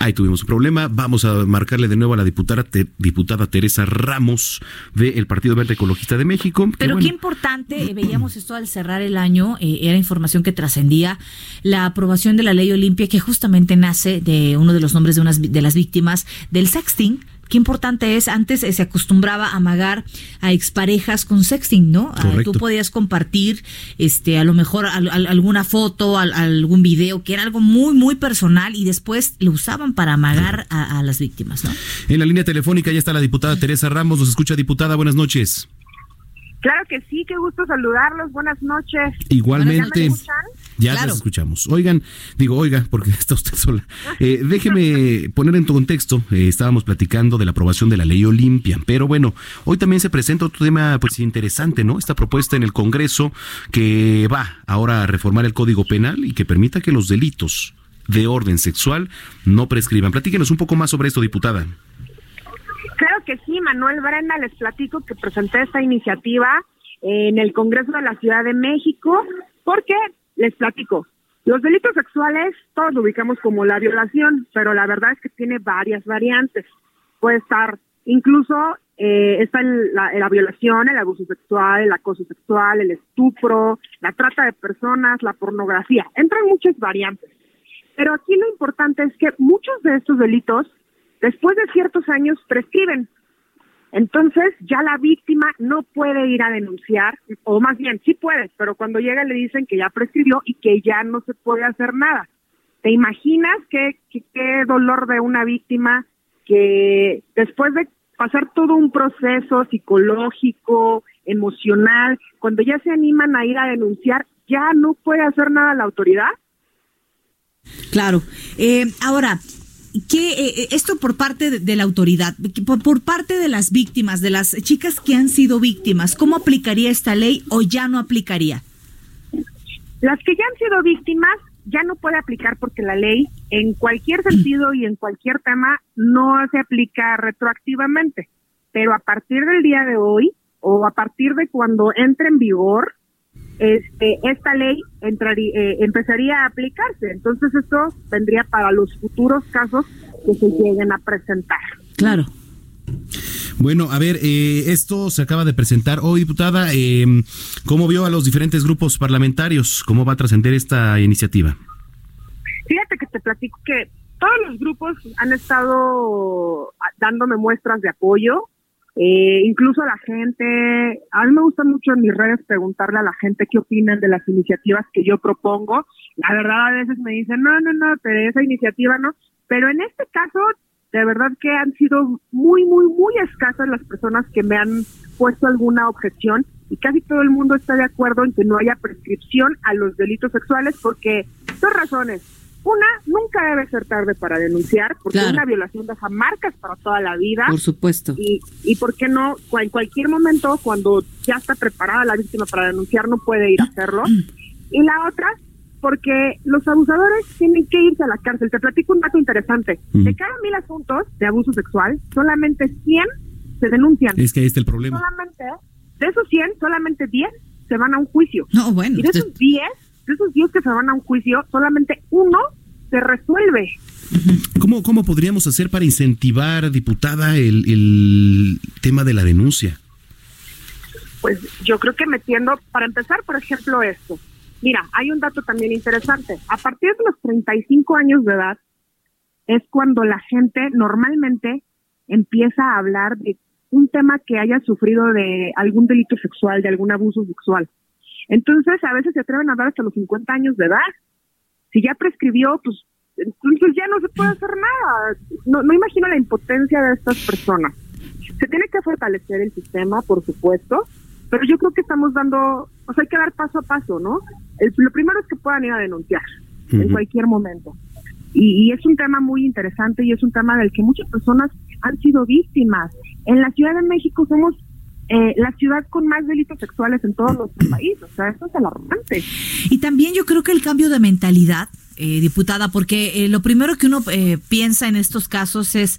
Ahí tuvimos un problema. Vamos a marcarle de nuevo a la diputada, diputada Teresa Ramos del Partido Verde Ecologista de México. Pero qué importante, eh, veíamos esto al cerrar el año, eh, era información que trascendía la aprobación de la ley Olimpia, que justamente nace de uno de los nombres de, unas, de las víctimas del sexting qué importante es, antes se acostumbraba a amagar a exparejas con sexting, ¿no? Ah, tú podías compartir, este, a lo mejor alguna foto, algún video, que era algo muy, muy personal y después lo usaban para amagar a, a las víctimas, ¿no? En la línea telefónica ya está la diputada Teresa Ramos, nos escucha diputada, buenas noches. Claro que sí, qué gusto saludarlos. Buenas noches. Igualmente. ¿Ya, ya escuchamos. Oigan, digo, oiga, porque está usted sola. Eh, déjeme poner en tu contexto. Eh, estábamos platicando de la aprobación de la ley Olimpia, pero bueno, hoy también se presenta otro tema pues interesante, ¿no? Esta propuesta en el Congreso que va ahora a reformar el Código Penal y que permita que los delitos de orden sexual no prescriban. Platíquenos un poco más sobre esto, diputada. Claro que sí, Manuel Brenda, les platico que presenté esta iniciativa en el Congreso de la Ciudad de México, porque les platico, los delitos sexuales todos lo ubicamos como la violación, pero la verdad es que tiene varias variantes. Puede estar, incluso eh, está la, la, violación, el abuso sexual, el acoso sexual, el estupro, la trata de personas, la pornografía. Entran muchas variantes. Pero aquí lo importante es que muchos de estos delitos después de ciertos años prescriben. Entonces ya la víctima no puede ir a denunciar, o más bien sí puede, pero cuando llega le dicen que ya prescribió y que ya no se puede hacer nada. ¿Te imaginas qué, qué, dolor de una víctima que después de pasar todo un proceso psicológico, emocional, cuando ya se animan a ir a denunciar, ya no puede hacer nada la autoridad? Claro. Eh, ahora, ¿Qué, eh, eh, esto por parte de, la autoridad, por, parte de las víctimas, de las chicas que han sido víctimas, ¿cómo aplicaría esta ley o ya no aplicaría? Las que ya han sido víctimas ya no puede aplicar porque la ley en cualquier sentido y en cualquier tema no se aplica retroactivamente, pero a partir del día de hoy o a partir de cuando entre en vigor este, esta ley entraría, eh, empezaría a aplicarse. Entonces esto vendría para los futuros casos que se lleguen a presentar. Claro. Bueno, a ver, eh, esto se acaba de presentar hoy, diputada. Eh, ¿Cómo vio a los diferentes grupos parlamentarios? ¿Cómo va a trascender esta iniciativa? Fíjate que te platico que todos los grupos han estado dándome muestras de apoyo. Eh, incluso la gente, a mí me gusta mucho en mis redes preguntarle a la gente qué opinan de las iniciativas que yo propongo. La verdad a veces me dicen, no, no, no, pero esa iniciativa no. Pero en este caso, de verdad que han sido muy, muy, muy escasas las personas que me han puesto alguna objeción y casi todo el mundo está de acuerdo en que no haya prescripción a los delitos sexuales porque dos razones. Una, nunca debe ser tarde para denunciar, porque una violación deja marcas para toda la vida. Por supuesto. Y, y por qué no, en cualquier momento, cuando ya está preparada la víctima para denunciar, no puede ir a hacerlo. Y la otra, porque los abusadores tienen que irse a la cárcel. Te platico un dato interesante. De cada mil asuntos de abuso sexual, solamente 100 se denuncian. Es que ahí está el problema. Solamente, de esos 100, solamente 10 se van a un juicio. No, bueno. Y de esos 10 de esos 10 que se van a un juicio, solamente uno se resuelve. ¿Cómo, ¿Cómo podríamos hacer para incentivar, diputada, el, el tema de la denuncia? Pues yo creo que metiendo, para empezar, por ejemplo, esto. Mira, hay un dato también interesante. A partir de los 35 años de edad es cuando la gente normalmente empieza a hablar de un tema que haya sufrido de algún delito sexual, de algún abuso sexual. Entonces, a veces se atreven a dar hasta los 50 años de edad. Si ya prescribió, pues entonces ya no se puede hacer nada. No, no imagino la impotencia de estas personas. Se tiene que fortalecer el sistema, por supuesto, pero yo creo que estamos dando, o sea, hay que dar paso a paso, ¿no? El, lo primero es que puedan ir a denunciar. en cualquier momento. Y, es un tema muy interesante y es un tema del que muchas personas han sido víctimas. En la Ciudad de México somos eh, la ciudad con más delitos sexuales en todos los países. O sea, eso es alarmante. Y también yo creo que el cambio de mentalidad, eh, diputada, porque eh, lo primero que uno piensa en estos casos es,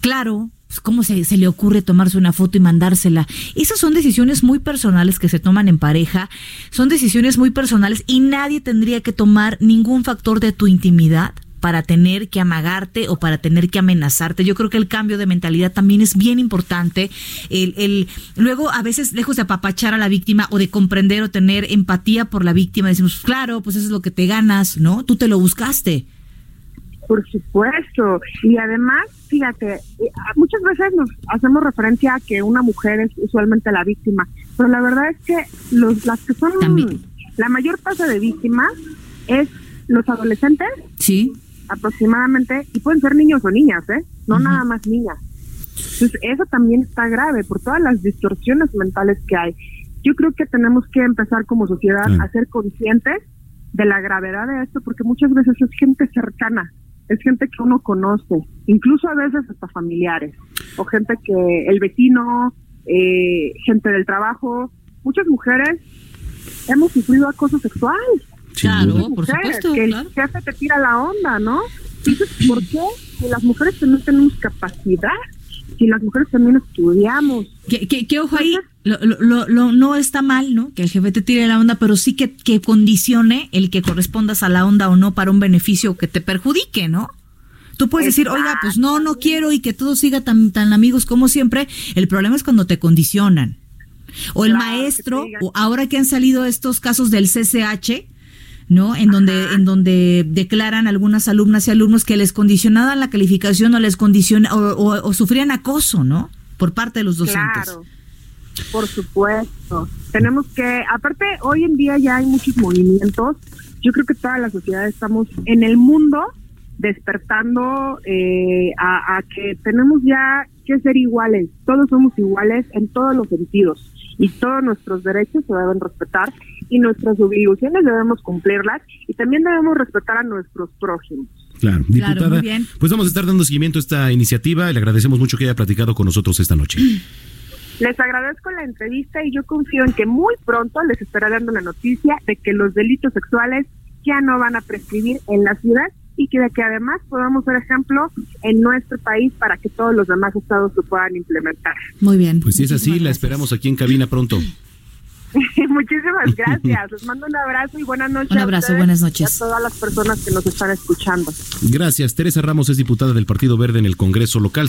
claro, pues, ¿Cómo se, se, le ocurre tomarse una foto y mandársela? Esas son decisiones muy personales que se toman en pareja, son decisiones muy personales y nadie tendría que tomar ningún factor de tu intimidad para tener que amagarte o para tener que amenazarte. Yo creo que el cambio de mentalidad también es bien importante. El, el, luego, a veces, lejos de apapachar a la víctima o de comprender o tener empatía por la víctima, decimos, claro, pues eso es lo que te ganas, ¿no? Tú te lo buscaste. Por supuesto. Y además, fíjate, eh, muchas veces nos hacemos referencia a que una mujer es usualmente la víctima, pero la verdad es que los, las que son la mayor tasa de víctimas es los adolescentes. Sí. Aproximadamente, y pueden ser niños o niñas, ¿eh? No nada más niñas. Entonces, eso también está grave por todas las distorsiones mentales que hay. Yo creo que tenemos que empezar como sociedad a ser conscientes de la gravedad de esto, porque muchas veces es gente cercana es gente que uno conoce, incluso a veces hasta familiares, o gente que el vecino, eh, gente del trabajo, muchas mujeres hemos sufrido acoso sexual. Claro, por supuesto. Que el jefe te tira la onda, ¿no? Entonces, ¿por qué? Si las mujeres también tenemos capacidad, si las mujeres también estudiamos. ¿Qué, ojo ahí? Lo, lo, no está mal, ¿no? Que el jefe te tire la onda, pero sí que, que condicione el que correspondas a la onda o no para un beneficio que te perjudique, ¿no? Tú puedes decir, oiga, pues no, no quiero y que todo siga tan, tan amigos como siempre. El problema es cuando te condicionan. O el maestro, o ahora que han salido estos casos del CCH, ¿no? En donde, en donde declaran algunas alumnas y alumnos que les condicionaban la calificación o les condiciona, o, sufrían acoso, ¿no? Por parte de los docentes. Claro. Por supuesto. Tenemos que, aparte, hoy en día ya hay muchos movimientos. Yo creo que toda la sociedad estamos en el mundo despertando eh, a, que tenemos ya que ser iguales. Todos somos iguales en todos los sentidos y todos nuestros derechos se deben respetar y nuestras obligaciones debemos cumplirlas y también debemos respetar a nuestros prójimos. Claro, diputada. Pues vamos a estar dando seguimiento a esta iniciativa y le agradecemos mucho que haya platicado con nosotros esta noche. Les agradezco la entrevista y yo confío en que muy pronto les estaré dando la noticia de que los delitos sexuales ya no van a prescribir en la ciudad y que de que además podamos ser ejemplo en nuestro país para que todos los demás estados lo puedan implementar. Muy bien. Pues si es así, la esperamos aquí en cabina pronto. Muchísimas gracias. Les mando un abrazo y buenas noches. Un abrazo, buenas noches. A todas las personas que nos están escuchando. Gracias. Teresa Ramos es diputada del Partido Verde en el Congreso local.